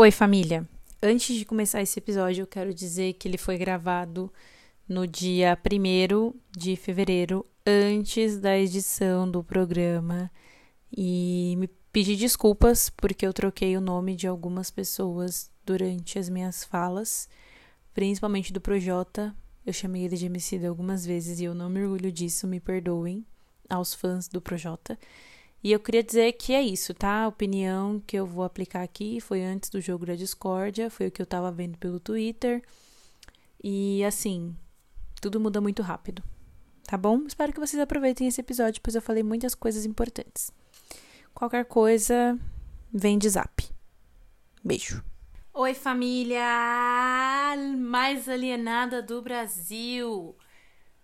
Oi, família. Antes de começar esse episódio, eu quero dizer que ele foi gravado no dia 1 de fevereiro, antes da edição do programa. E me pedi desculpas porque eu troquei o nome de algumas pessoas durante as minhas falas, principalmente do Projota. Eu chamei ele de MC algumas vezes e eu não me orgulho disso, me perdoem aos fãs do Projota. E eu queria dizer que é isso, tá? A opinião que eu vou aplicar aqui foi antes do jogo da discórdia, foi o que eu tava vendo pelo Twitter. E assim, tudo muda muito rápido. Tá bom? Espero que vocês aproveitem esse episódio, pois eu falei muitas coisas importantes. Qualquer coisa, vem de zap. Beijo. Oi, família mais alienada do Brasil.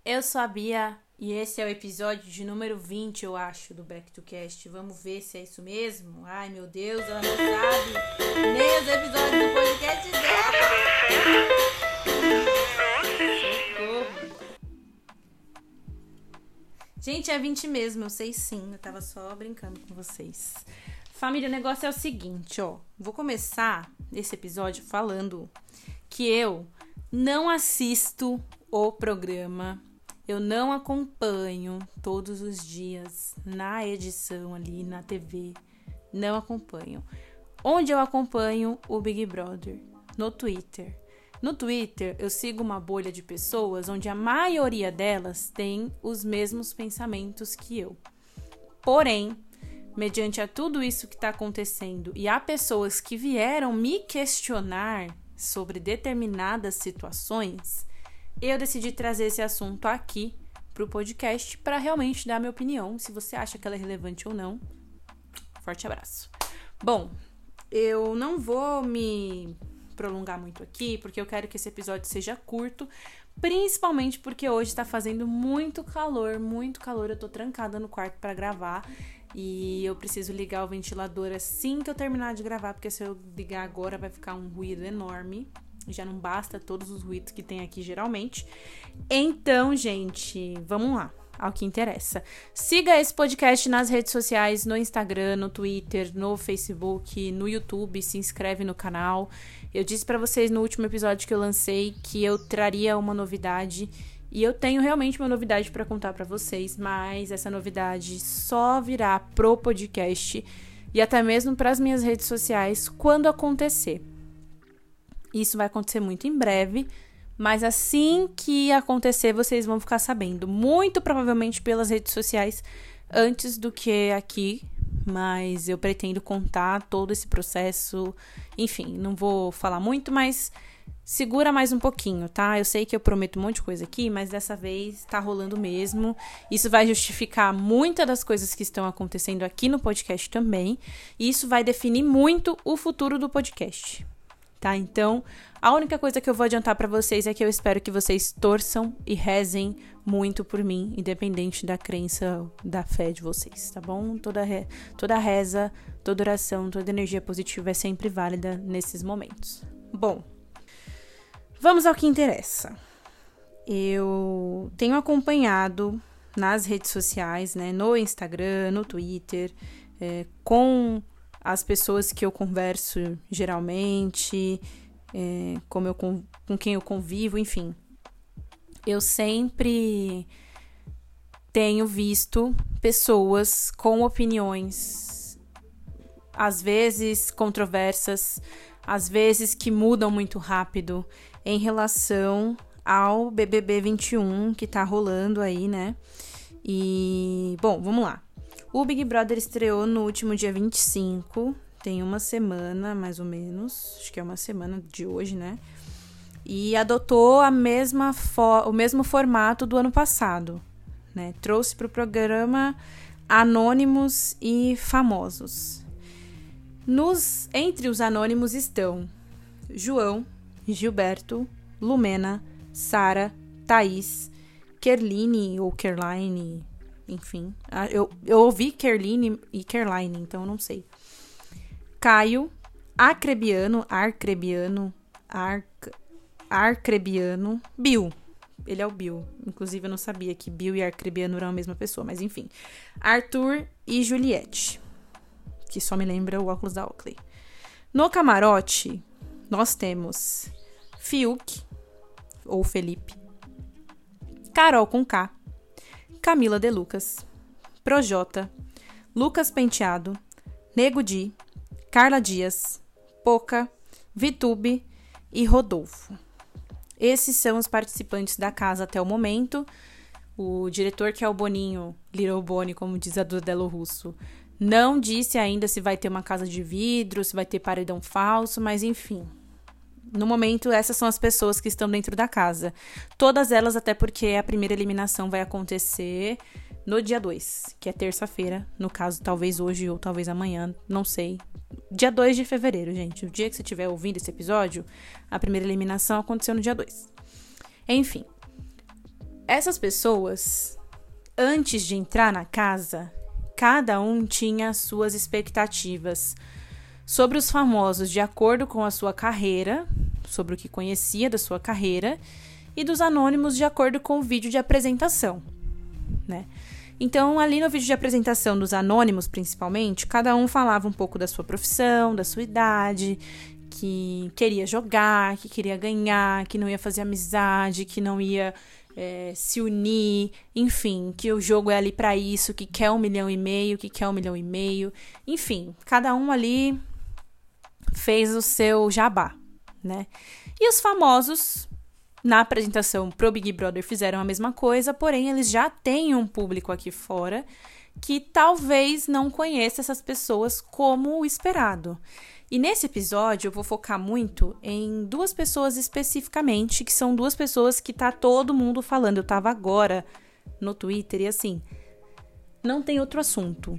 Eu sou a Bia e esse é o episódio de número 20, eu acho, do Back to Cast. Vamos ver se é isso mesmo. Ai, meu Deus, ela não sabe nem os episódios do podcast dela. Gente, é 20 mesmo, eu sei sim. Eu tava só brincando com vocês. Família, o negócio é o seguinte, ó. Vou começar esse episódio falando que eu não assisto o programa, eu não acompanho todos os dias na edição ali na TV, não acompanho. Onde eu acompanho o Big Brother? No Twitter. No Twitter, eu sigo uma bolha de pessoas onde a maioria delas tem os mesmos pensamentos que eu. Porém, mediante a tudo isso que está acontecendo e há pessoas que vieram me questionar sobre determinadas situações, eu decidi trazer esse assunto aqui para o podcast para realmente dar minha opinião, se você acha que ela é relevante ou não. Forte abraço. Bom, eu não vou me prolongar muito aqui, porque eu quero que esse episódio seja curto, principalmente porque hoje está fazendo muito calor, muito calor. Eu tô trancada no quarto para gravar e eu preciso ligar o ventilador assim que eu terminar de gravar, porque se eu ligar agora vai ficar um ruído enorme. Já não basta todos os ruídos que tem aqui geralmente. Então, gente, vamos lá ao que interessa. Siga esse podcast nas redes sociais, no Instagram, no Twitter, no Facebook, no YouTube, se inscreve no canal. Eu disse para vocês no último episódio que eu lancei que eu traria uma novidade e eu tenho realmente uma novidade para contar para vocês, mas essa novidade só virá pro podcast e até mesmo para as minhas redes sociais quando acontecer. Isso vai acontecer muito em breve. Mas assim que acontecer, vocês vão ficar sabendo. Muito provavelmente pelas redes sociais, antes do que aqui. Mas eu pretendo contar todo esse processo. Enfim, não vou falar muito, mas segura mais um pouquinho, tá? Eu sei que eu prometo um monte de coisa aqui, mas dessa vez tá rolando mesmo. Isso vai justificar muitas das coisas que estão acontecendo aqui no podcast também. E isso vai definir muito o futuro do podcast tá? Então, a única coisa que eu vou adiantar para vocês é que eu espero que vocês torçam e rezem muito por mim, independente da crença, da fé de vocês, tá bom? Toda, re toda reza, toda oração, toda energia positiva é sempre válida nesses momentos. Bom, vamos ao que interessa. Eu tenho acompanhado nas redes sociais, né, no Instagram, no Twitter, é, com as pessoas que eu converso geralmente, é, como eu, com, com quem eu convivo, enfim. Eu sempre tenho visto pessoas com opiniões, às vezes controversas, às vezes que mudam muito rápido em relação ao BBB 21 que tá rolando aí, né? E, bom, vamos lá. O Big Brother estreou no último dia 25, tem uma semana mais ou menos, acho que é uma semana de hoje, né? E adotou a mesma o mesmo formato do ano passado, né? Trouxe para o programa anônimos e famosos. Nos entre os anônimos estão João, Gilberto, Lumena, Sara, Thaís, Kerline ou Kerline, enfim. Ah, eu, eu ouvi Kerline e Kerline, então não sei. Caio, Acrebiano, Arcrebiano, Arc, Arcrebiano, Bill. Ele é o Bill. Inclusive, eu não sabia que Bill e Arcrebiano eram a mesma pessoa, mas enfim. Arthur e Juliette. Que só me lembra o óculos da Oakley. No camarote, nós temos Fiuk, ou Felipe, Carol com K, Camila De Lucas, Projota, Lucas Penteado, Nego Di, Carla Dias, Poca, Vitube e Rodolfo. Esses são os participantes da casa até o momento. O diretor, que é o Boninho, Little Boni, como diz a Dudelo Russo, não disse ainda se vai ter uma casa de vidro, se vai ter paredão falso, mas enfim. No momento, essas são as pessoas que estão dentro da casa. Todas elas, até porque a primeira eliminação vai acontecer no dia 2, que é terça-feira. No caso, talvez hoje ou talvez amanhã, não sei. Dia 2 de fevereiro, gente. O dia que você estiver ouvindo esse episódio, a primeira eliminação aconteceu no dia 2. Enfim. Essas pessoas, antes de entrar na casa, cada um tinha suas expectativas sobre os famosos de acordo com a sua carreira, sobre o que conhecia da sua carreira, e dos anônimos de acordo com o vídeo de apresentação, né? Então, ali no vídeo de apresentação dos anônimos, principalmente, cada um falava um pouco da sua profissão, da sua idade, que queria jogar, que queria ganhar, que não ia fazer amizade, que não ia é, se unir, enfim, que o jogo é ali para isso, que quer um milhão e meio, que quer um milhão e meio, enfim, cada um ali fez o seu jabá, né? E os famosos na apresentação pro Big Brother fizeram a mesma coisa, porém eles já têm um público aqui fora que talvez não conheça essas pessoas como o esperado. E nesse episódio eu vou focar muito em duas pessoas especificamente, que são duas pessoas que tá todo mundo falando. Eu tava agora no Twitter e assim, não tem outro assunto.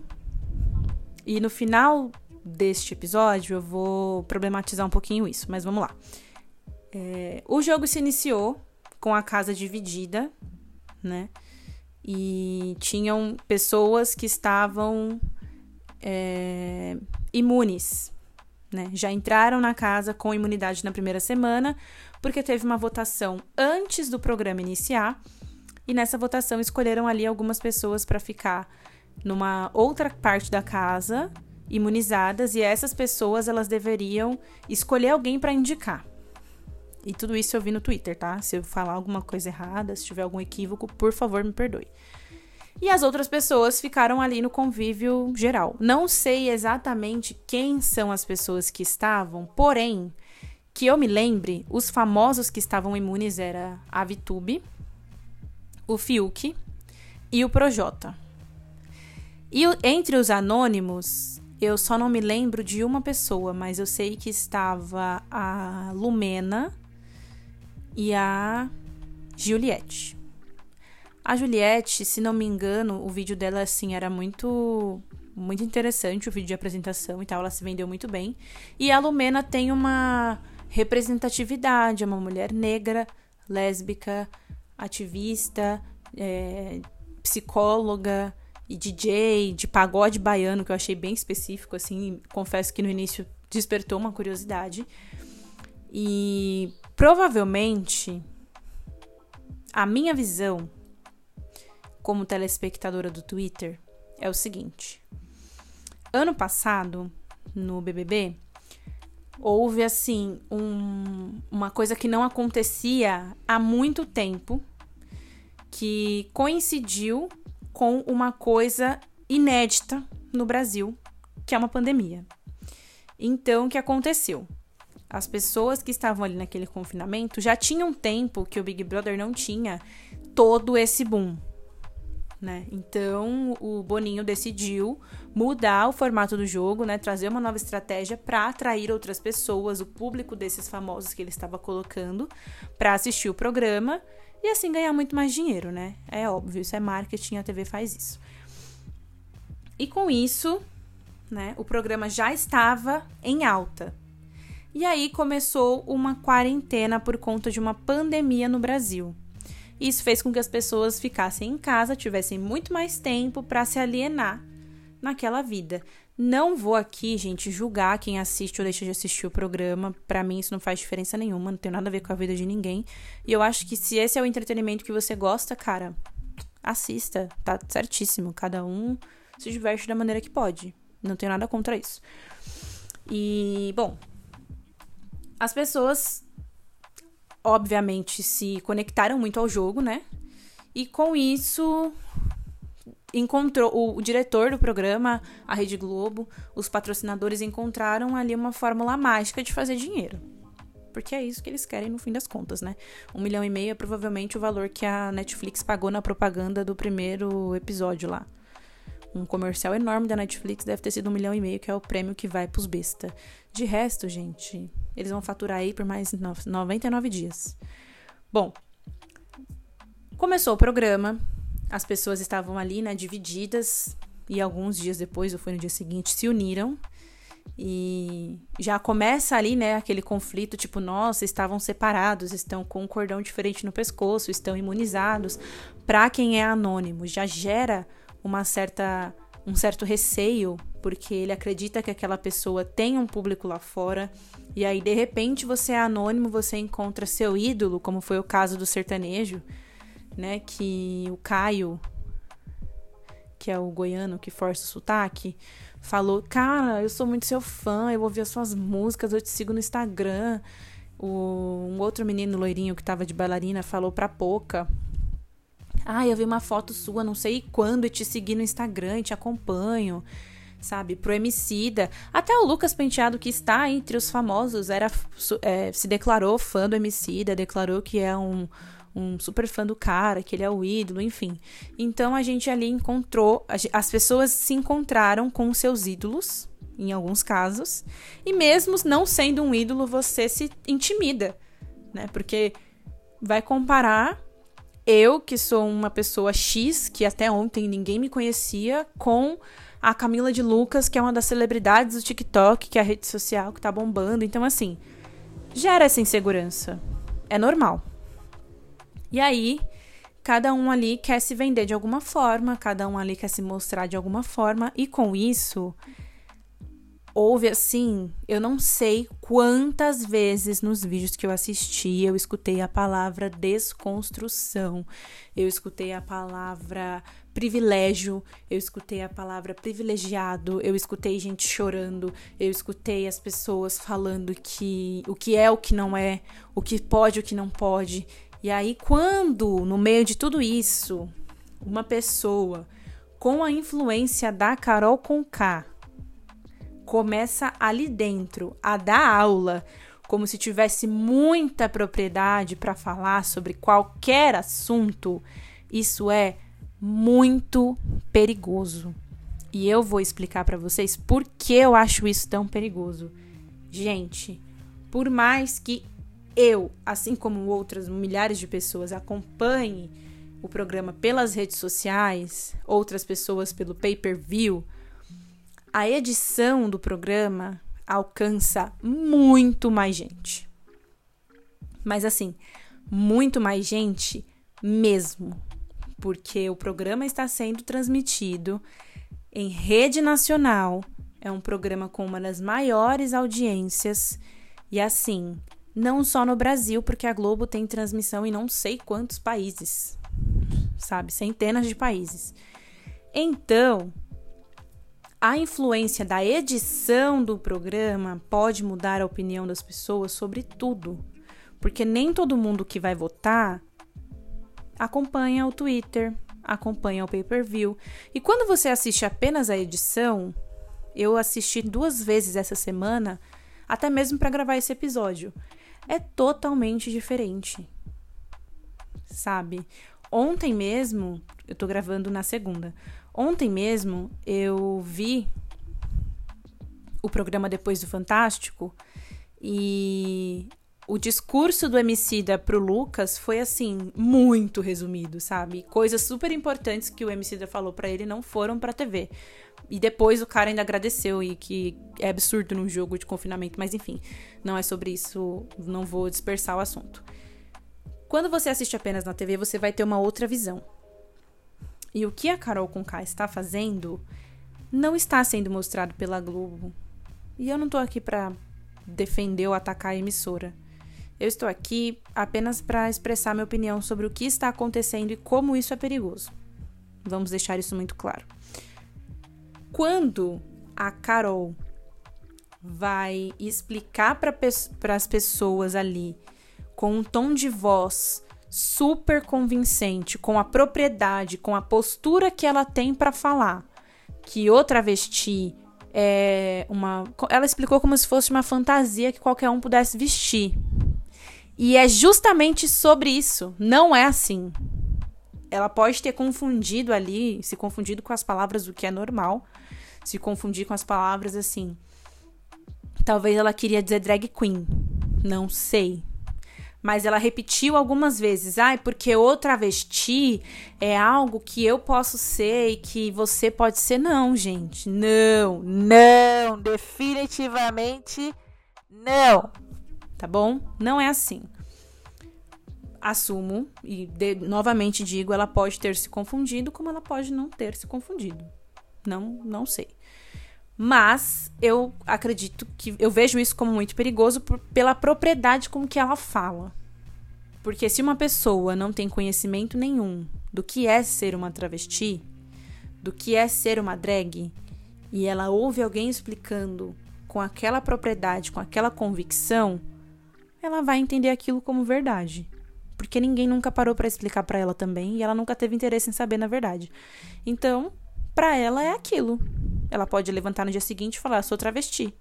E no final deste episódio eu vou problematizar um pouquinho isso, mas vamos lá. É, o jogo se iniciou com a casa dividida, né? E tinham pessoas que estavam é, imunes né? Já entraram na casa com imunidade na primeira semana, porque teve uma votação antes do programa iniciar, e nessa votação escolheram ali algumas pessoas para ficar numa outra parte da casa imunizadas e essas pessoas elas deveriam escolher alguém para indicar. E tudo isso eu vi no Twitter, tá? Se eu falar alguma coisa errada, se tiver algum equívoco, por favor, me perdoe. E as outras pessoas ficaram ali no convívio geral. Não sei exatamente quem são as pessoas que estavam, porém, que eu me lembre, os famosos que estavam imunes era a Vitube, o Fiuk e o Projota. E entre os anônimos, eu só não me lembro de uma pessoa, mas eu sei que estava a Lumena e a Juliette. A Juliette, se não me engano, o vídeo dela, assim, era muito muito interessante, o vídeo de apresentação e tal, ela se vendeu muito bem. E a Lumena tem uma representatividade, é uma mulher negra, lésbica, ativista, é, psicóloga e DJ de pagode baiano, que eu achei bem específico, assim, confesso que no início despertou uma curiosidade. E provavelmente a minha visão como telespectadora do Twitter é o seguinte: ano passado, no BBB, houve assim um, uma coisa que não acontecia há muito tempo, que coincidiu com uma coisa inédita no Brasil, que é uma pandemia. Então, o que aconteceu? As pessoas que estavam ali naquele confinamento já tinham tempo que o Big Brother não tinha todo esse boom né? Então, o Boninho decidiu mudar o formato do jogo, né? Trazer uma nova estratégia para atrair outras pessoas, o público desses famosos que ele estava colocando, para assistir o programa e assim ganhar muito mais dinheiro, né? É óbvio, isso é marketing, a TV faz isso. E com isso, né, o programa já estava em alta. E aí começou uma quarentena por conta de uma pandemia no Brasil. Isso fez com que as pessoas ficassem em casa, tivessem muito mais tempo para se alienar naquela vida. Não vou aqui, gente, julgar quem assiste ou deixa de assistir o programa. Para mim isso não faz diferença nenhuma, não tem nada a ver com a vida de ninguém. E eu acho que se esse é o entretenimento que você gosta, cara, assista, tá certíssimo. Cada um se diverte da maneira que pode. Não tenho nada contra isso. E, bom, as pessoas obviamente se conectaram muito ao jogo, né? E com isso encontrou o, o, diretor do programa, a Rede Globo, os patrocinadores encontraram ali uma fórmula mágica de fazer dinheiro. Porque é isso que eles querem no fim das contas, né? Um milhão e meio é provavelmente o valor que a Netflix pagou na propaganda do primeiro episódio lá. Um comercial enorme da Netflix deve ter sido um milhão e meio, que é o prêmio que vai pros besta. De resto, gente, eles vão faturar aí por mais 99 dias. Bom, começou o programa, as pessoas estavam ali, né, divididas, e alguns dias depois, ou foi no dia seguinte, se uniram e já começa ali, né, aquele conflito, tipo, nossa, estavam separados, estão com um cordão diferente no pescoço, estão imunizados. Para quem é anônimo, já gera uma certa um certo receio, porque ele acredita que aquela pessoa tem um público lá fora, e aí de repente você é anônimo, você encontra seu ídolo, como foi o caso do sertanejo, né, que o Caio, que é o goiano que força o sotaque, falou: Cara, eu sou muito seu fã, eu ouvi as suas músicas, eu te sigo no Instagram. O, um outro menino loirinho que tava de bailarina falou pra Poca. Ah, eu vi uma foto sua, não sei quando, e te segui no Instagram, te acompanho. Sabe, pro Emicida. Até o Lucas Penteado, que está entre os famosos, era é, se declarou fã do Emicida, declarou que é um, um super fã do cara, que ele é o ídolo, enfim. Então a gente ali encontrou, as pessoas se encontraram com seus ídolos, em alguns casos, e mesmo não sendo um ídolo, você se intimida, né? Porque vai comparar eu, que sou uma pessoa X, que até ontem ninguém me conhecia, com a Camila de Lucas, que é uma das celebridades do TikTok, que é a rede social que tá bombando. Então, assim, gera essa insegurança. É normal. E aí, cada um ali quer se vender de alguma forma, cada um ali quer se mostrar de alguma forma, e com isso, houve assim, eu não sei quantas vezes nos vídeos que eu assisti eu escutei a palavra desconstrução, eu escutei a palavra privilégio, eu escutei a palavra privilegiado, eu escutei gente chorando, eu escutei as pessoas falando que o que é o que não é, o que pode o que não pode. E aí, quando, no meio de tudo isso, uma pessoa com a influência da Carol Conká começa ali dentro a dar aula, como se tivesse muita propriedade para falar sobre qualquer assunto, isso é muito perigoso. E eu vou explicar para vocês por que eu acho isso tão perigoso. Gente, por mais que eu, assim como outras milhares de pessoas, acompanhe o programa pelas redes sociais, outras pessoas pelo pay-per-view, a edição do programa alcança muito mais gente. Mas assim, muito mais gente mesmo, porque o programa está sendo transmitido em rede nacional, é um programa com uma das maiores audiências e assim, não só no Brasil, porque a Globo tem transmissão em não sei quantos países, sabe? Centenas de países. Então, a influência da edição do programa pode mudar a opinião das pessoas sobre tudo, porque nem todo mundo que vai votar acompanha o Twitter, acompanha o pay-per-view. E quando você assiste apenas a edição, eu assisti duas vezes essa semana, até mesmo para gravar esse episódio é totalmente diferente. Sabe? Ontem mesmo, eu tô gravando na segunda. Ontem mesmo eu vi o programa Depois do Fantástico e o discurso do Emicida pro Lucas foi assim, muito resumido, sabe? Coisas super importantes que o Emicida falou para ele não foram pra TV. E depois o cara ainda agradeceu e que é absurdo num jogo de confinamento, mas enfim, não é sobre isso, não vou dispersar o assunto. Quando você assiste apenas na TV, você vai ter uma outra visão. E o que a Carol Conká está fazendo não está sendo mostrado pela Globo. E eu não tô aqui para defender ou atacar a emissora. Eu estou aqui apenas para expressar minha opinião sobre o que está acontecendo e como isso é perigoso. Vamos deixar isso muito claro. Quando a Carol vai explicar para as pessoas ali com um tom de voz super convincente, com a propriedade, com a postura que ela tem para falar, que o travesti é uma. Ela explicou como se fosse uma fantasia que qualquer um pudesse vestir. E é justamente sobre isso. Não é assim. Ela pode ter confundido ali, se confundido com as palavras, o que é normal. Se confundir com as palavras assim. Talvez ela queria dizer drag queen. Não sei mas ela repetiu algumas vezes. Ai, porque o travesti é algo que eu posso ser e que você pode ser. Não, gente. Não, não. Definitivamente não. Tá bom? Não é assim. Assumo e de, novamente digo, ela pode ter se confundido, como ela pode não ter se confundido. Não, não sei. Mas eu acredito que eu vejo isso como muito perigoso por, pela propriedade com que ela fala. Porque se uma pessoa não tem conhecimento nenhum do que é ser uma travesti, do que é ser uma drag, e ela ouve alguém explicando com aquela propriedade, com aquela convicção, ela vai entender aquilo como verdade. Porque ninguém nunca parou para explicar para ela também e ela nunca teve interesse em saber na verdade. Então, para ela é aquilo. Ela pode levantar no dia seguinte e falar: sou travesti.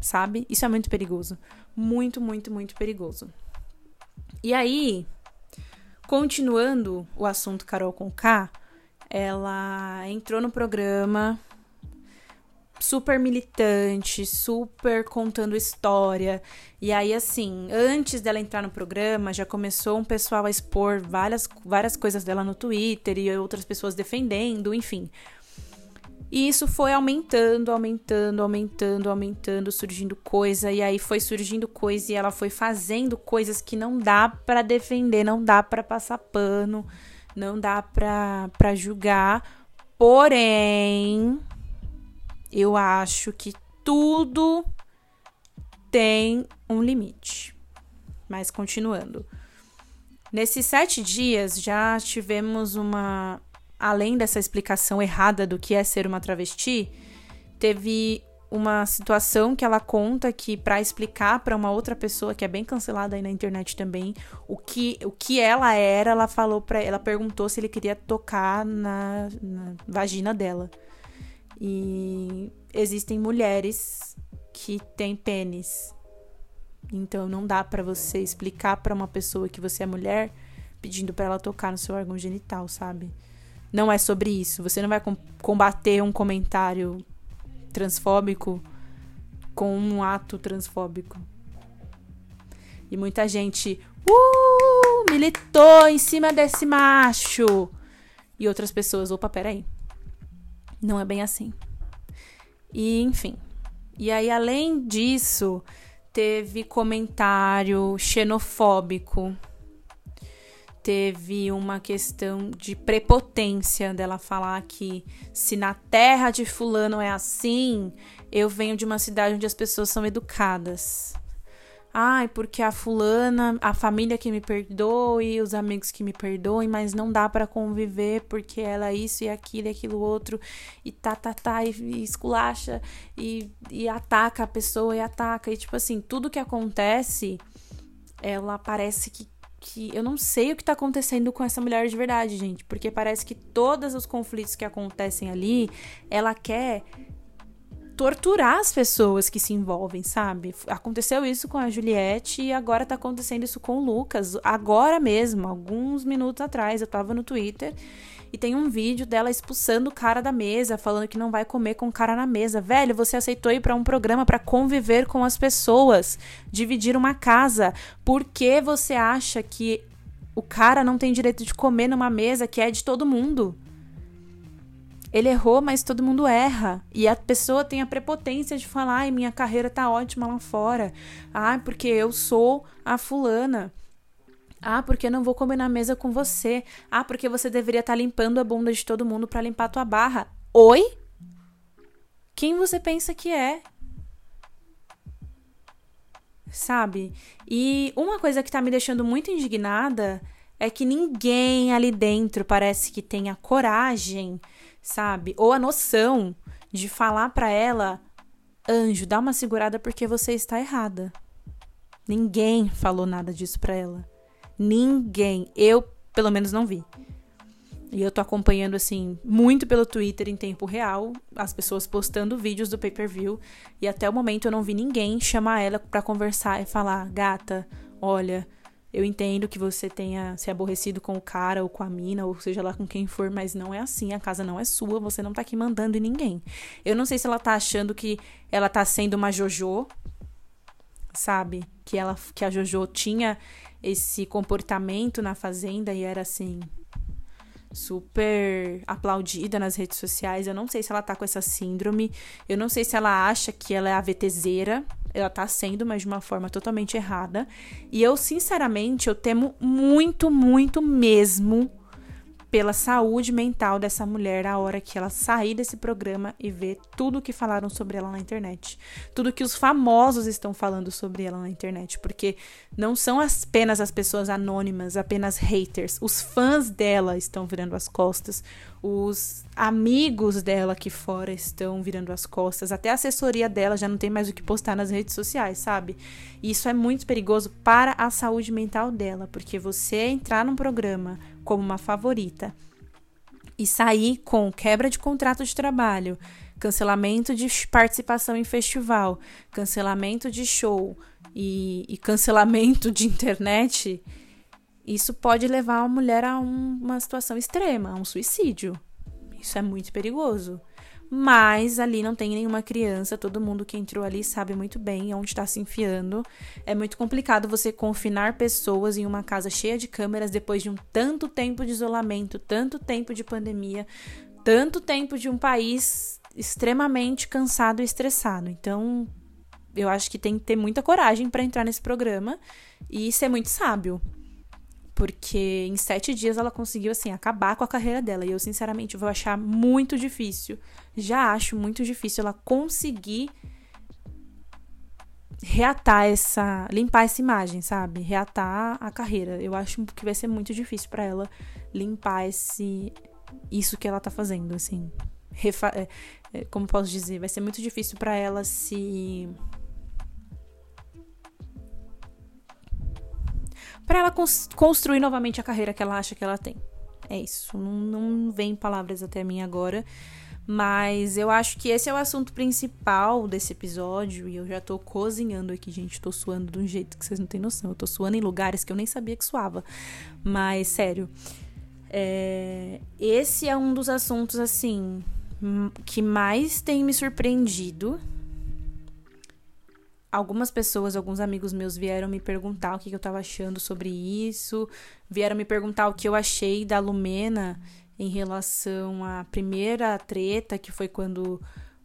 Sabe? Isso é muito perigoso. Muito, muito, muito perigoso. E aí, continuando o assunto Carol com K, ela entrou no programa super militante, super contando história. E aí, assim, antes dela entrar no programa, já começou um pessoal a expor várias, várias coisas dela no Twitter e outras pessoas defendendo, enfim. E isso foi aumentando, aumentando, aumentando, aumentando, surgindo coisa, e aí foi surgindo coisa e ela foi fazendo coisas que não dá para defender, não dá para passar pano, não dá para julgar. Porém, eu acho que tudo tem um limite. Mas continuando. Nesses sete dias já tivemos uma além dessa explicação errada do que é ser uma travesti, teve uma situação que ela conta que para explicar para uma outra pessoa que é bem cancelada aí na internet também, o que o que ela era, ela falou para ela perguntou se ele queria tocar na, na vagina dela. E existem mulheres que têm pênis. Então não dá para você explicar para uma pessoa que você é mulher pedindo para ela tocar no seu órgão genital, sabe? não é sobre isso. Você não vai combater um comentário transfóbico com um ato transfóbico. E muita gente uh, militou em cima desse macho. E outras pessoas, opa, peraí. Não é bem assim. E, enfim. E aí, além disso, teve comentário xenofóbico teve uma questão de prepotência dela falar que se na terra de fulano é assim, eu venho de uma cidade onde as pessoas são educadas. Ai, porque a fulana, a família que me perdoe, os amigos que me perdoem, mas não dá para conviver porque ela é isso e aquilo e aquilo outro, e tá, tá, tá, e, e esculacha, e, e ataca a pessoa e ataca. E tipo assim, tudo que acontece, ela parece que que eu não sei o que tá acontecendo com essa mulher de verdade, gente, porque parece que todos os conflitos que acontecem ali, ela quer torturar as pessoas que se envolvem, sabe? Aconteceu isso com a Juliette e agora tá acontecendo isso com o Lucas. Agora mesmo, alguns minutos atrás, eu tava no Twitter e tem um vídeo dela expulsando o cara da mesa, falando que não vai comer com o cara na mesa. Velho, você aceitou ir para um programa para conviver com as pessoas, dividir uma casa. Por que você acha que o cara não tem direito de comer numa mesa que é de todo mundo? Ele errou, mas todo mundo erra. E a pessoa tem a prepotência de falar: ai, minha carreira tá ótima lá fora. Ai, porque eu sou a fulana. Ah, porque não vou comer na mesa com você. Ah, porque você deveria estar tá limpando a bunda de todo mundo para limpar a tua barra. Oi? Quem você pensa que é? Sabe? E uma coisa que tá me deixando muito indignada é que ninguém ali dentro parece que tenha coragem, sabe? Ou a noção de falar para ela Anjo, dá uma segurada porque você está errada. Ninguém falou nada disso pra ela. Ninguém. Eu, pelo menos, não vi. E eu tô acompanhando, assim, muito pelo Twitter em tempo real, as pessoas postando vídeos do pay-per-view. E até o momento eu não vi ninguém chamar ela para conversar e falar: gata, olha, eu entendo que você tenha se aborrecido com o cara ou com a mina, ou seja lá com quem for, mas não é assim, a casa não é sua, você não tá aqui mandando em ninguém. Eu não sei se ela tá achando que ela tá sendo uma JoJo, sabe? Que ela que a JoJo tinha esse comportamento na fazenda e era assim, super aplaudida nas redes sociais. Eu não sei se ela tá com essa síndrome. Eu não sei se ela acha que ela é a VTZera. Ela tá sendo, mas de uma forma totalmente errada. E eu, sinceramente, eu temo muito, muito mesmo pela saúde mental dessa mulher a hora que ela sair desse programa e ver tudo que falaram sobre ela na internet. Tudo que os famosos estão falando sobre ela na internet. Porque não são apenas as pessoas anônimas, apenas haters. Os fãs dela estão virando as costas. Os amigos dela aqui fora estão virando as costas. Até a assessoria dela já não tem mais o que postar nas redes sociais, sabe? E isso é muito perigoso para a saúde mental dela. Porque você entrar num programa como uma favorita e sair com quebra de contrato de trabalho, cancelamento de participação em festival, cancelamento de show e, e cancelamento de internet, isso pode levar a mulher a um, uma situação extrema, a um suicídio. Isso é muito perigoso. Mas ali não tem nenhuma criança, todo mundo que entrou ali sabe muito bem onde está se enfiando. É muito complicado você confinar pessoas em uma casa cheia de câmeras depois de um tanto tempo de isolamento, tanto tempo de pandemia, tanto tempo de um país extremamente cansado e estressado. Então, eu acho que tem que ter muita coragem para entrar nesse programa e ser muito sábio. Porque em sete dias ela conseguiu, assim, acabar com a carreira dela. E eu, sinceramente, vou achar muito difícil. Já acho muito difícil ela conseguir reatar essa. limpar essa imagem, sabe? Reatar a carreira. Eu acho que vai ser muito difícil para ela limpar esse. isso que ela tá fazendo, assim. Refa é, é, como posso dizer? Vai ser muito difícil para ela se para ela construir novamente a carreira que ela acha que ela tem. É isso. Não, não vem palavras até mim agora. Mas eu acho que esse é o assunto principal desse episódio. E eu já tô cozinhando aqui, gente. Tô suando de um jeito que vocês não têm noção. Eu tô suando em lugares que eu nem sabia que suava. Mas, sério. É... Esse é um dos assuntos, assim, que mais tem me surpreendido algumas pessoas, alguns amigos meus vieram me perguntar o que, eu tava achando sobre isso, vieram me perguntar o que eu achei da Lumena em relação à primeira treta, que foi quando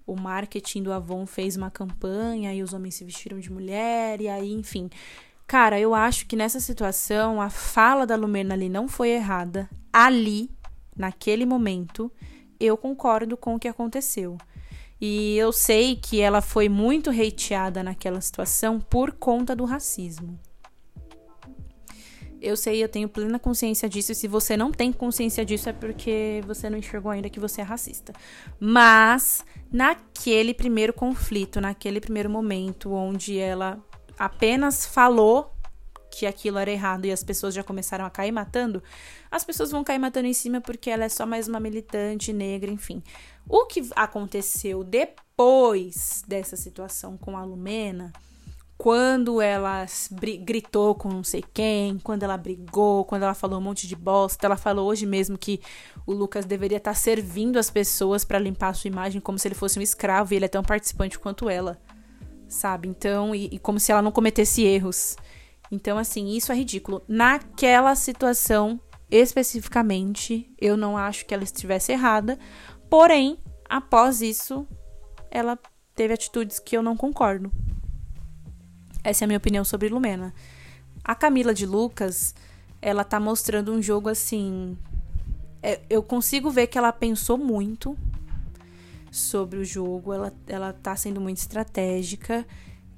o marketing do Avon fez uma campanha e os homens se vestiram de mulher, e aí, enfim. Cara, eu acho que nessa situação a fala da Lumena ali não foi errada. Ali, naquele momento, eu concordo com o que aconteceu. E eu sei que ela foi muito hateada naquela situação por conta do racismo. Eu sei, eu tenho plena consciência disso. E se você não tem consciência disso, é porque você não enxergou ainda que você é racista. Mas, naquele primeiro conflito, naquele primeiro momento, onde ela apenas falou que aquilo era errado e as pessoas já começaram a cair matando, as pessoas vão cair matando em cima porque ela é só mais uma militante negra, enfim. O que aconteceu depois dessa situação com a Lumena, quando ela gritou com não sei quem, quando ela brigou, quando ela falou um monte de bosta, ela falou hoje mesmo que o Lucas deveria estar servindo as pessoas para limpar a sua imagem como se ele fosse um escravo e ele é tão participante quanto ela, sabe? Então, e, e como se ela não cometesse erros. Então, assim, isso é ridículo. Naquela situação, especificamente, eu não acho que ela estivesse errada. Porém, após isso, ela teve atitudes que eu não concordo. Essa é a minha opinião sobre Lumena. A Camila de Lucas, ela tá mostrando um jogo assim. É, eu consigo ver que ela pensou muito sobre o jogo, ela, ela tá sendo muito estratégica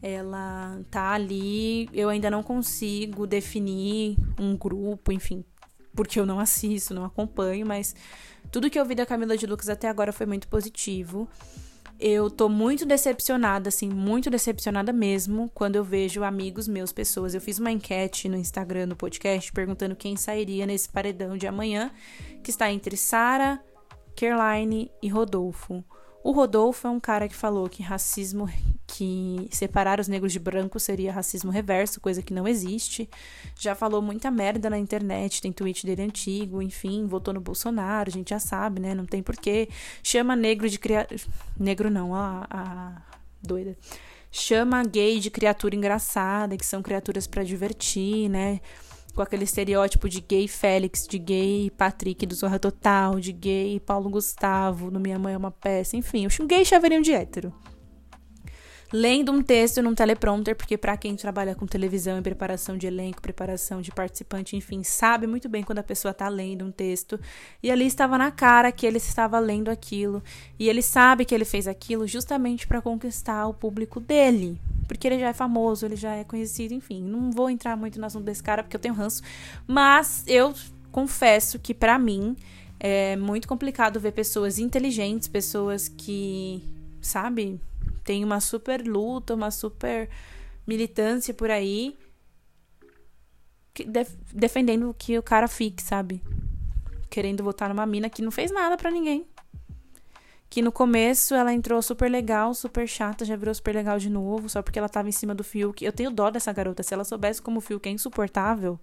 ela tá ali. Eu ainda não consigo definir um grupo, enfim, porque eu não assisto, não acompanho, mas tudo que eu vi da Camila de Lucas até agora foi muito positivo. Eu tô muito decepcionada, assim, muito decepcionada mesmo, quando eu vejo amigos meus, pessoas. Eu fiz uma enquete no Instagram do podcast perguntando quem sairia nesse paredão de amanhã, que está entre Sara, Caroline e Rodolfo. O Rodolfo é um cara que falou que racismo, que separar os negros de branco seria racismo reverso, coisa que não existe. Já falou muita merda na internet, tem tweet dele antigo, enfim, votou no Bolsonaro, a gente já sabe, né? Não tem porquê. Chama negro de criatura. Negro não, a, a doida. Chama gay de criatura engraçada, que são criaturas para divertir, né? Com aquele estereótipo de gay Félix, de gay Patrick do Zorra Total, de gay Paulo Gustavo, no Minha Mãe é uma Peça, enfim, um gay chaveirinho de hétero. Lendo um texto num teleprompter, porque para quem trabalha com televisão e preparação de elenco, preparação de participante, enfim, sabe muito bem quando a pessoa tá lendo um texto. E ali estava na cara que ele estava lendo aquilo. E ele sabe que ele fez aquilo justamente para conquistar o público dele, porque ele já é famoso, ele já é conhecido, enfim. Não vou entrar muito no assunto desse cara porque eu tenho ranço, mas eu confesso que para mim é muito complicado ver pessoas inteligentes, pessoas que, sabe, tem uma super luta, uma super militância por aí def defendendo que o cara fique, sabe? Querendo votar numa mina que não fez nada para ninguém que no começo ela entrou super legal, super chata, já virou super legal de novo, só porque ela tava em cima do Fiuk. Eu tenho dó dessa garota. Se ela soubesse como o Fiuk é insuportável,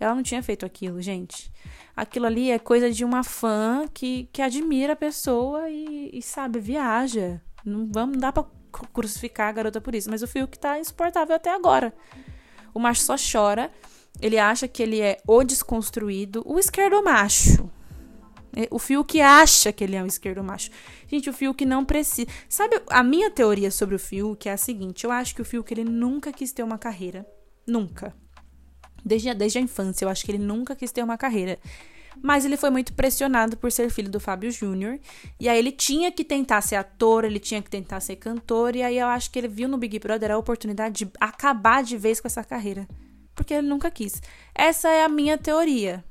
ela não tinha feito aquilo, gente. Aquilo ali é coisa de uma fã que, que admira a pessoa e, e sabe, viaja. Não, vamos, não dá pra crucificar a garota por isso. Mas o Fiuk tá insuportável até agora. O macho só chora. Ele acha que ele é o desconstruído, o esquerdo macho. É, o Fiuk acha que ele é um esquerdo macho. Gente, o Fiuk não precisa. Sabe, a minha teoria sobre o Fiuk é a seguinte: eu acho que o Fiuk ele nunca quis ter uma carreira. Nunca. Desde a, desde a infância, eu acho que ele nunca quis ter uma carreira. Mas ele foi muito pressionado por ser filho do Fábio Júnior. E aí ele tinha que tentar ser ator, ele tinha que tentar ser cantor. E aí eu acho que ele viu no Big Brother a oportunidade de acabar de vez com essa carreira. Porque ele nunca quis. Essa é a minha teoria.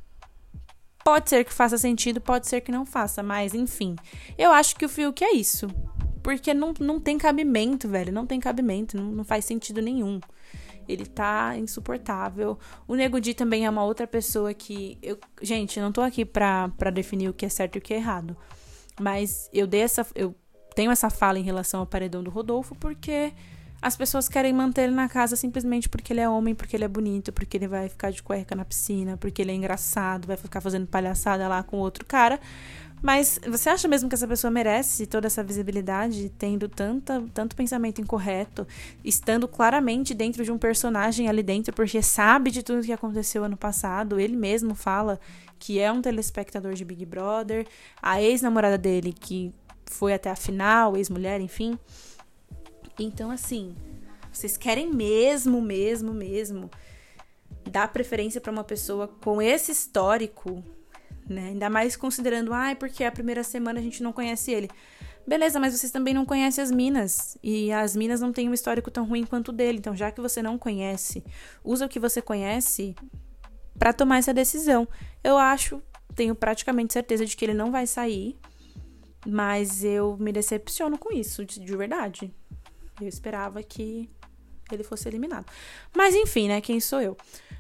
Pode ser que faça sentido, pode ser que não faça, mas enfim. Eu acho que o Fiuk é isso. Porque não, não tem cabimento, velho. Não tem cabimento, não, não faz sentido nenhum. Ele tá insuportável. O Nego Di também é uma outra pessoa que. Eu, gente, eu não tô aqui pra, pra definir o que é certo e o que é errado. Mas eu dei essa. Eu tenho essa fala em relação ao paredão do Rodolfo porque as pessoas querem manter ele na casa simplesmente porque ele é homem, porque ele é bonito, porque ele vai ficar de cueca na piscina, porque ele é engraçado, vai ficar fazendo palhaçada lá com outro cara. Mas você acha mesmo que essa pessoa merece toda essa visibilidade, tendo tanta, tanto pensamento incorreto, estando claramente dentro de um personagem ali dentro, porque sabe de tudo que aconteceu ano passado? Ele mesmo fala que é um telespectador de Big Brother, a ex-namorada dele, que foi até a final, ex-mulher, enfim. Então, assim, vocês querem mesmo, mesmo, mesmo dar preferência para uma pessoa com esse histórico, né? Ainda mais considerando, ai, ah, porque a primeira semana a gente não conhece ele. Beleza, mas vocês também não conhecem as minas. E as minas não têm um histórico tão ruim quanto o dele. Então, já que você não conhece, usa o que você conhece para tomar essa decisão. Eu acho, tenho praticamente certeza de que ele não vai sair. Mas eu me decepciono com isso, de, de verdade. Eu esperava que ele fosse eliminado. Mas enfim, né? Quem sou eu?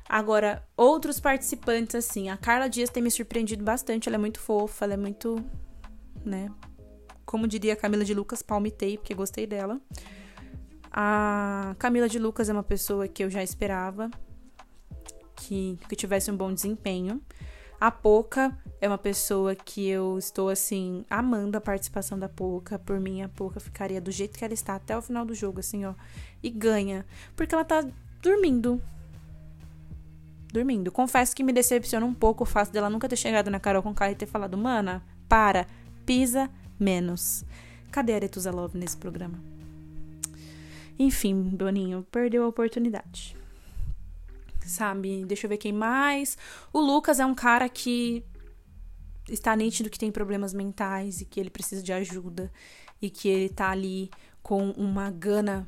Agora, outros participantes, assim, a Carla Dias tem me surpreendido bastante. Ela é muito fofa, ela é muito, né? Como diria a Camila de Lucas, palmitei, porque gostei dela. A Camila de Lucas é uma pessoa que eu já esperava que, que tivesse um bom desempenho. A Poca é uma pessoa que eu estou assim amando a participação da Poca. Por mim, a Poca ficaria do jeito que ela está até o final do jogo, assim, ó, e ganha, porque ela tá dormindo. Dormindo. Confesso que me decepciona um pouco o fato dela nunca ter chegado na Carol com e ter falado: "Mana, para, pisa menos". Cadê a Aretusa Love nesse programa? Enfim, Boninho, perdeu a oportunidade sabe? Deixa eu ver quem mais. O Lucas é um cara que está nítido que tem problemas mentais e que ele precisa de ajuda e que ele tá ali com uma gana,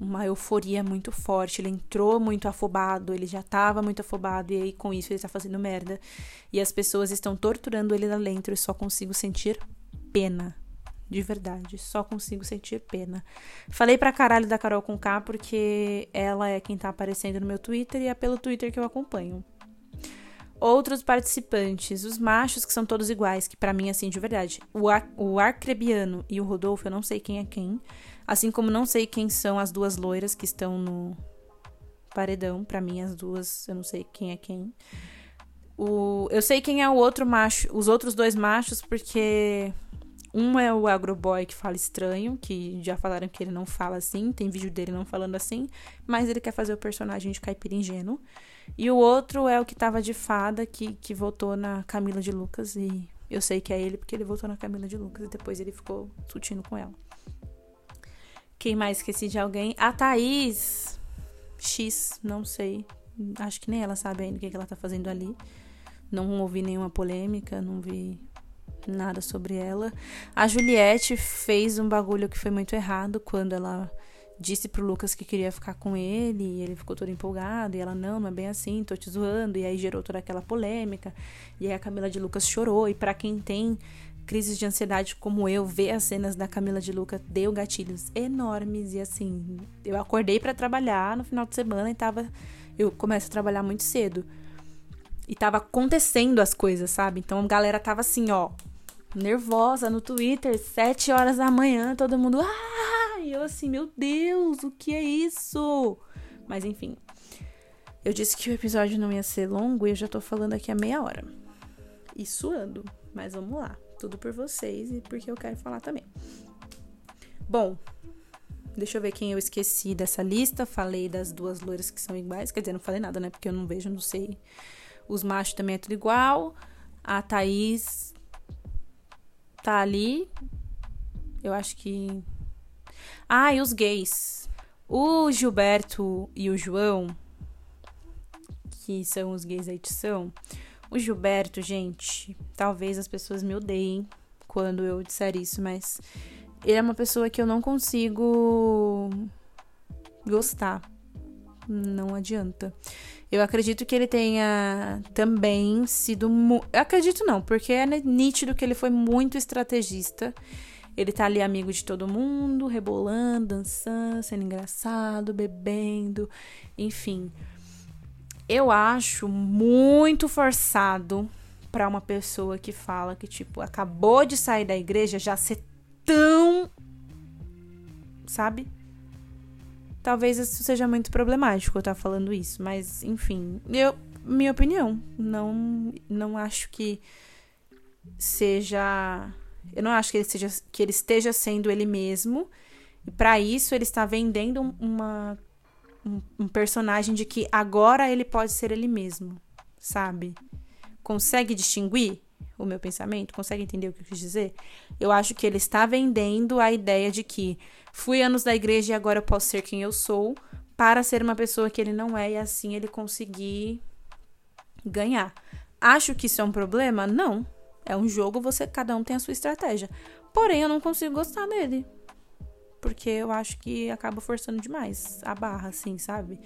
uma euforia muito forte. Ele entrou muito afobado, ele já tava muito afobado e aí com isso ele tá fazendo merda. E as pessoas estão torturando ele lá dentro e só consigo sentir pena De verdade, só consigo sentir pena. Falei pra caralho da Carol com K porque ela é quem tá aparecendo no meu Twitter e é pelo Twitter que eu acompanho. Outros participantes, os machos que são todos iguais, que para mim, assim, de verdade. O, Ar o Arcrebiano e o Rodolfo, eu não sei quem é quem. Assim como não sei quem são as duas loiras que estão no paredão. para mim, as duas, eu não sei quem é quem. O, eu sei quem é o outro macho, os outros dois machos, porque um é o agroboy que fala estranho, que já falaram que ele não fala assim, tem vídeo dele não falando assim, mas ele quer fazer o personagem de caipira ingênuo. E o outro é o que tava de fada, que, que votou na Camila de Lucas. E eu sei que é ele porque ele votou na Camila de Lucas e depois ele ficou discutindo com ela. Quem mais esqueci de alguém? A Thaís X, não sei. Acho que nem ela sabe ainda o que, ela tá fazendo ali. Não ouvi nenhuma polêmica, não vi nada sobre ela. A Juliette fez um bagulho que foi muito errado quando ela disse pro Lucas que queria ficar com ele, e ele ficou todo empolgado, e ela, não, não é bem assim, tô te zoando, e aí gerou toda aquela polêmica, e aí a Camila de Lucas chorou, e para quem tem crises de ansiedade como eu, ver as cenas da Camila de Lucas deu gatilhos enormes, e assim, eu acordei para trabalhar no final de semana e tava, eu começo a trabalhar muito cedo, e tava acontecendo as coisas, sabe? Então a galera tava assim, ó, nervosa no Twitter, sete horas da manhã, todo mundo, ah! E eu assim, meu Deus, o que é isso? Mas enfim. Eu disse que o episódio não ia ser longo e eu já tô falando aqui há meia hora. E suando. Mas vamos lá. Tudo por vocês e porque eu quero falar também. Bom, deixa eu ver quem eu esqueci dessa lista. Falei das duas loiras que são iguais. Quer dizer, não falei nada, né? Porque eu não vejo, não sei. Os machos também é tudo igual. A Thaís tá ali. Eu acho que ah, e os gays. O Gilberto e o João, que são os gays da edição. O Gilberto, gente, talvez as pessoas me odeiem quando eu disser isso, mas ele é uma pessoa que eu não consigo gostar. Não adianta. Eu acredito que ele tenha também sido. Eu acredito não, porque é nítido que ele foi muito estrategista ele tá ali amigo de todo mundo, rebolando, dançando, sendo engraçado, bebendo, enfim. Eu acho muito forçado para uma pessoa que fala que tipo acabou de sair da igreja já ser tão sabe? Talvez isso seja muito problemático eu estar falando isso, mas enfim, eu minha opinião, não não acho que seja eu não acho que ele, seja, que ele esteja sendo ele mesmo. E para isso ele está vendendo uma, um, um personagem de que agora ele pode ser ele mesmo, sabe? Consegue distinguir o meu pensamento? Consegue entender o que eu quis dizer? Eu acho que ele está vendendo a ideia de que fui anos da igreja e agora eu posso ser quem eu sou para ser uma pessoa que ele não é e assim ele conseguir ganhar. Acho que isso é um problema? Não. É um jogo, você cada um tem a sua estratégia. Porém, eu não consigo gostar dele. Porque eu acho que acaba forçando demais a barra, assim, sabe?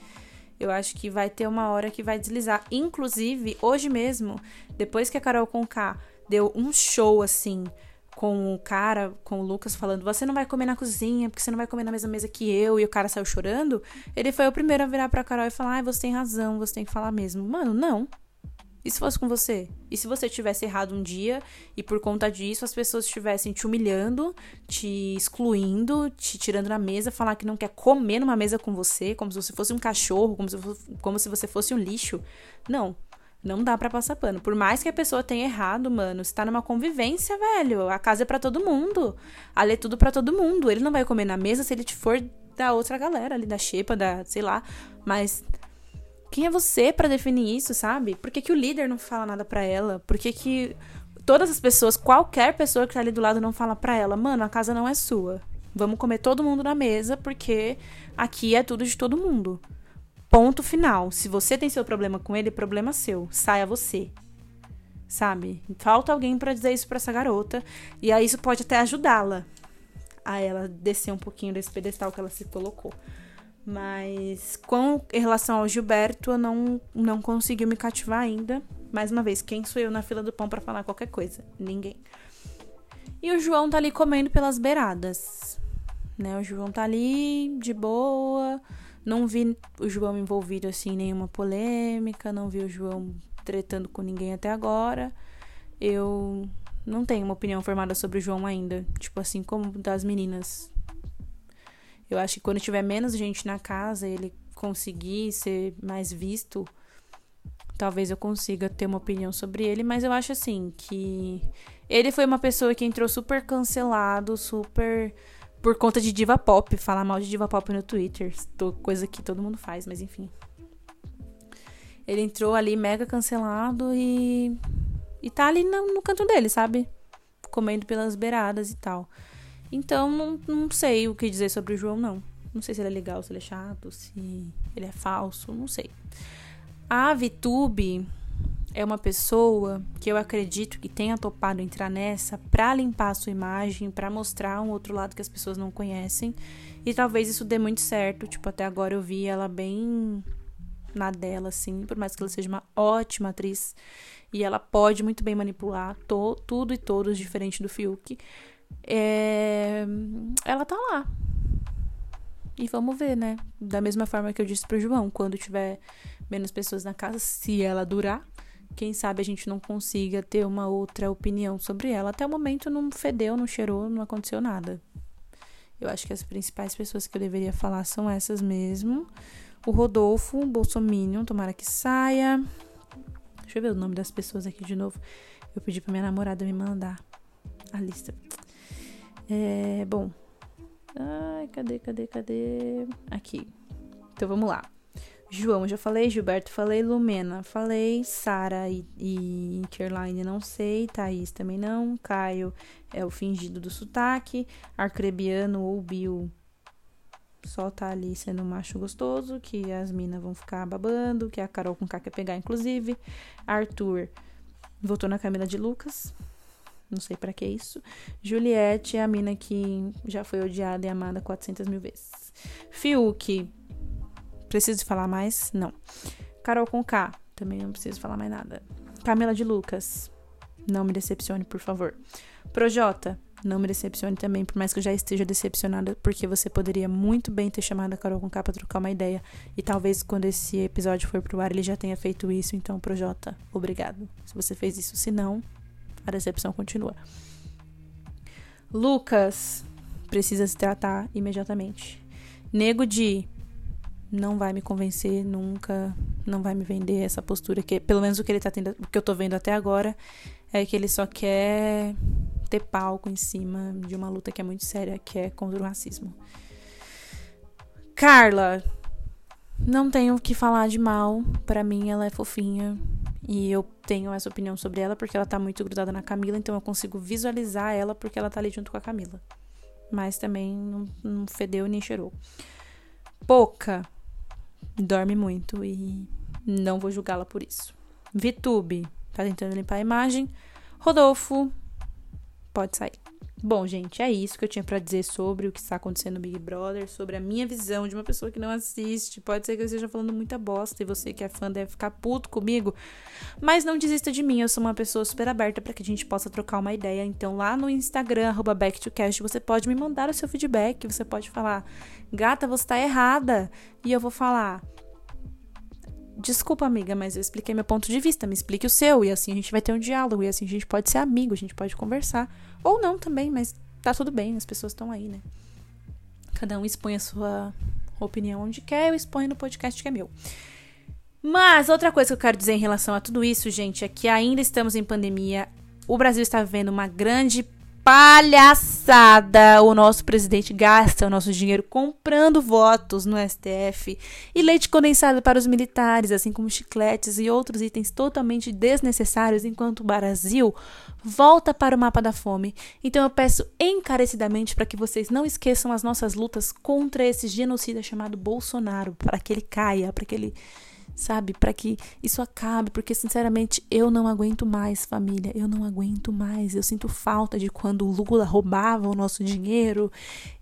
Eu acho que vai ter uma hora que vai deslizar. Inclusive, hoje mesmo, depois que a Carol Conká deu um show assim com o cara, com o Lucas, falando: Você não vai comer na cozinha, porque você não vai comer na mesma mesa que eu, e o cara saiu chorando. Ele foi o primeiro a virar pra Carol e falar: Ai, você tem razão, você tem que falar mesmo. Mano, não. E se fosse com você? E se você tivesse errado um dia e por conta disso as pessoas estivessem te humilhando, te excluindo, te tirando na mesa, falar que não quer comer numa mesa com você, como se você fosse um cachorro, como se, como se você fosse um lixo? Não. Não dá para passar pano. Por mais que a pessoa tenha errado, mano, você tá numa convivência, velho. A casa é para todo mundo. Ali é tudo para todo mundo. Ele não vai comer na mesa se ele te for da outra galera ali, da xepa, da, sei lá. Mas quem é você para definir isso, sabe? Por que, que o líder não fala nada para ela? Por que, que todas as pessoas, qualquer pessoa que tá ali do lado não fala pra ela, mano, a casa não é sua. Vamos comer todo mundo na mesa, porque aqui é tudo de todo mundo. Ponto final. Se você tem seu problema com ele, problema seu. Saia você. Sabe? Falta alguém para dizer isso para essa garota. E aí isso pode até ajudá-la a ela descer um pouquinho desse pedestal que ela se colocou. Mas com relação ao Gilberto, eu não, não conseguiu me cativar ainda. Mais uma vez, quem sou eu na fila do pão para falar qualquer coisa? Ninguém. E o João tá ali comendo pelas beiradas. Né? O João tá ali de boa. Não vi o João envolvido assim em nenhuma polêmica, não vi o João tretando com ninguém até agora. Eu não tenho uma opinião formada sobre o João ainda, tipo assim como das meninas. Eu acho que quando tiver menos gente na casa, ele conseguir ser mais visto, talvez eu consiga ter uma opinião sobre ele, mas eu acho assim que ele foi uma pessoa que entrou super cancelado, super por conta de diva pop, falar mal de diva pop no Twitter, coisa que todo mundo faz, mas enfim. Ele entrou ali mega cancelado e e tá ali no, no canto dele, sabe? Comendo pelas beiradas e tal. Então, não, não sei o que dizer sobre o João, não. Não sei se ele é legal, se ele é chato, se ele é falso, não sei. A Vitube é uma pessoa que eu acredito que tenha topado entrar nessa para limpar a sua imagem, para mostrar um outro lado que as pessoas não conhecem. E talvez isso dê muito certo. Tipo, até agora eu vi ela bem na dela, assim, por mais que ela seja uma ótima atriz. E ela pode muito bem manipular to, tudo e todos diferente do Fiuk. É, ela tá lá. E vamos ver, né? Da mesma forma que eu disse pro João, quando tiver menos pessoas na casa, se ela durar, quem sabe a gente não consiga ter uma outra opinião sobre ela. Até o momento não fedeu, não cheirou, não aconteceu nada. Eu acho que as principais pessoas que eu deveria falar são essas mesmo. O Rodolfo, o Bolsominion, tomara que saia. Deixa eu ver o nome das pessoas aqui de novo. Eu pedi pra minha namorada me mandar a lista. É, bom. Ai, cadê, cadê, cadê? Aqui. Então vamos lá. João, já falei. Gilberto, falei. Lumena, falei. Sara e, e Caroline, não sei. Thaís também não. Caio é o fingido do sotaque. Arcrebiano ou Bill só tá ali sendo um macho gostoso, que as minas vão ficar babando, que a Carol com K quer pegar, inclusive. Arthur votou na Camila de Lucas. Não sei para que isso. Juliette é a mina que já foi odiada e amada 400 mil vezes. Fiuk. Preciso falar mais? Não. Carol com K. Também não preciso falar mais nada. Camila de Lucas. Não me decepcione, por favor. Projota. Não me decepcione também, por mais que eu já esteja decepcionada, porque você poderia muito bem ter chamado a Carol com K pra trocar uma ideia. E talvez quando esse episódio for pro ar ele já tenha feito isso. Então, Projota, obrigado. Se você fez isso, se não, a decepção continua. Lucas precisa se tratar imediatamente. Nego de não vai me convencer nunca, não vai me vender essa postura que pelo menos o que ele tá tendo, o que eu tô vendo até agora é que ele só quer ter palco em cima de uma luta que é muito séria, que é contra o racismo. Carla, não tenho o que falar de mal. Para mim, ela é fofinha. E eu tenho essa opinião sobre ela porque ela tá muito grudada na Camila, então eu consigo visualizar ela porque ela tá ali junto com a Camila. Mas também não, não fedeu nem cheirou. Pouca dorme muito e não vou julgá-la por isso. Vitube tá tentando limpar a imagem. Rodolfo pode sair. Bom, gente, é isso que eu tinha para dizer sobre o que está acontecendo no Big Brother, sobre a minha visão de uma pessoa que não assiste. Pode ser que eu esteja falando muita bosta e você que é fã deve ficar puto comigo, mas não desista de mim, eu sou uma pessoa super aberta para que a gente possa trocar uma ideia. Então, lá no Instagram, @backtocast, você pode me mandar o seu feedback, você pode falar: "Gata, você tá errada". E eu vou falar: Desculpa, amiga, mas eu expliquei meu ponto de vista, me explique o seu, e assim a gente vai ter um diálogo, e assim a gente pode ser amigo, a gente pode conversar. Ou não também, mas tá tudo bem, as pessoas estão aí, né? Cada um expõe a sua opinião onde quer, eu exponho no podcast que é meu. Mas outra coisa que eu quero dizer em relação a tudo isso, gente, é que ainda estamos em pandemia. O Brasil está vivendo uma grande palhaçada. O nosso presidente gasta o nosso dinheiro comprando votos no STF e leite condensado para os militares, assim como chicletes e outros itens totalmente desnecessários, enquanto o Brasil volta para o mapa da fome. Então eu peço encarecidamente para que vocês não esqueçam as nossas lutas contra esse genocida chamado Bolsonaro, para que ele caia, para que ele sabe? Para que isso acabe, porque sinceramente eu não aguento mais, família. Eu não aguento mais. Eu sinto falta de quando o Lula roubava o nosso dinheiro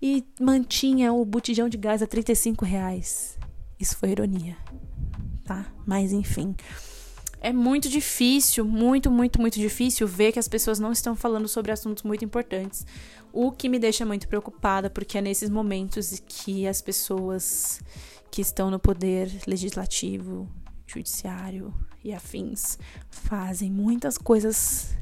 e mantinha o botijão de gás a 35 reais. Isso foi ironia, tá? Mas enfim. é muito difícil, muito, muito, muito difícil ver que as pessoas não estão falando sobre assuntos muito importantes. O que me deixa muito preocupada, porque é nesses momentos que as pessoas que estão no poder legislativo, judiciário e afins fazem muitas coisas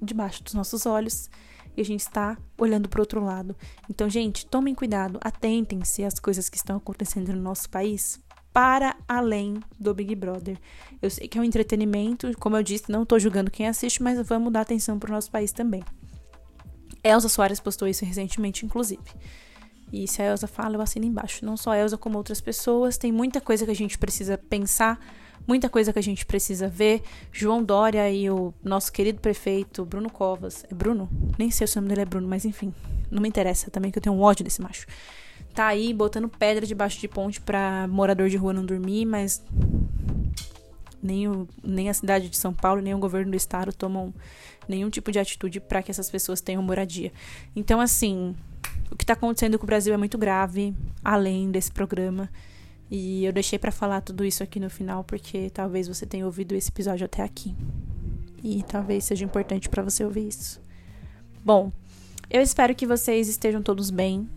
debaixo dos nossos olhos e a gente está olhando para outro lado. Então, gente, tomem cuidado, atentem-se às coisas que estão acontecendo no nosso país para além do Big Brother. Eu sei que é um entretenimento, como eu disse, não estou julgando quem assiste, mas vamos dar atenção para o nosso país também. Elza Soares postou isso recentemente, inclusive. E se a Elza fala, eu assino embaixo. Não só a Elza, como outras pessoas. Tem muita coisa que a gente precisa pensar, muita coisa que a gente precisa ver. João Dória e o nosso querido prefeito, Bruno Covas. É Bruno? Nem sei se o nome dele é Bruno, mas enfim. Não me interessa também, que eu tenho um ódio desse macho. Tá aí botando pedra debaixo de ponte pra morador de rua não dormir, mas nem, o, nem a cidade de São Paulo, nem o governo do estado tomam nenhum tipo de atitude para que essas pessoas tenham moradia. Então, assim, o que está acontecendo com o Brasil é muito grave, além desse programa. E eu deixei para falar tudo isso aqui no final porque talvez você tenha ouvido esse episódio até aqui. E talvez seja importante para você ouvir isso. Bom, eu espero que vocês estejam todos bem,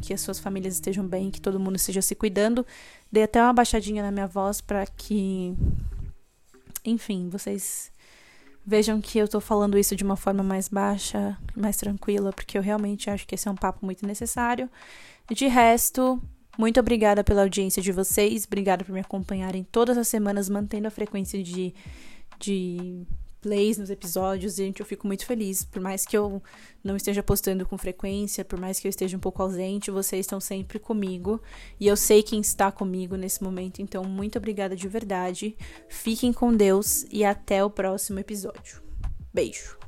que as suas famílias estejam bem, que todo mundo esteja se cuidando. Dei até uma baixadinha na minha voz para que enfim, vocês vejam que eu tô falando isso de uma forma mais baixa, mais tranquila, porque eu realmente acho que esse é um papo muito necessário. De resto, muito obrigada pela audiência de vocês, obrigada por me acompanharem todas as semanas, mantendo a frequência de, de plays nos episódios, gente, eu fico muito feliz. Por mais que eu não esteja postando com frequência, por mais que eu esteja um pouco ausente, vocês estão sempre comigo. E eu sei quem está comigo nesse momento, então muito obrigada de verdade. Fiquem com Deus e até o próximo episódio. Beijo.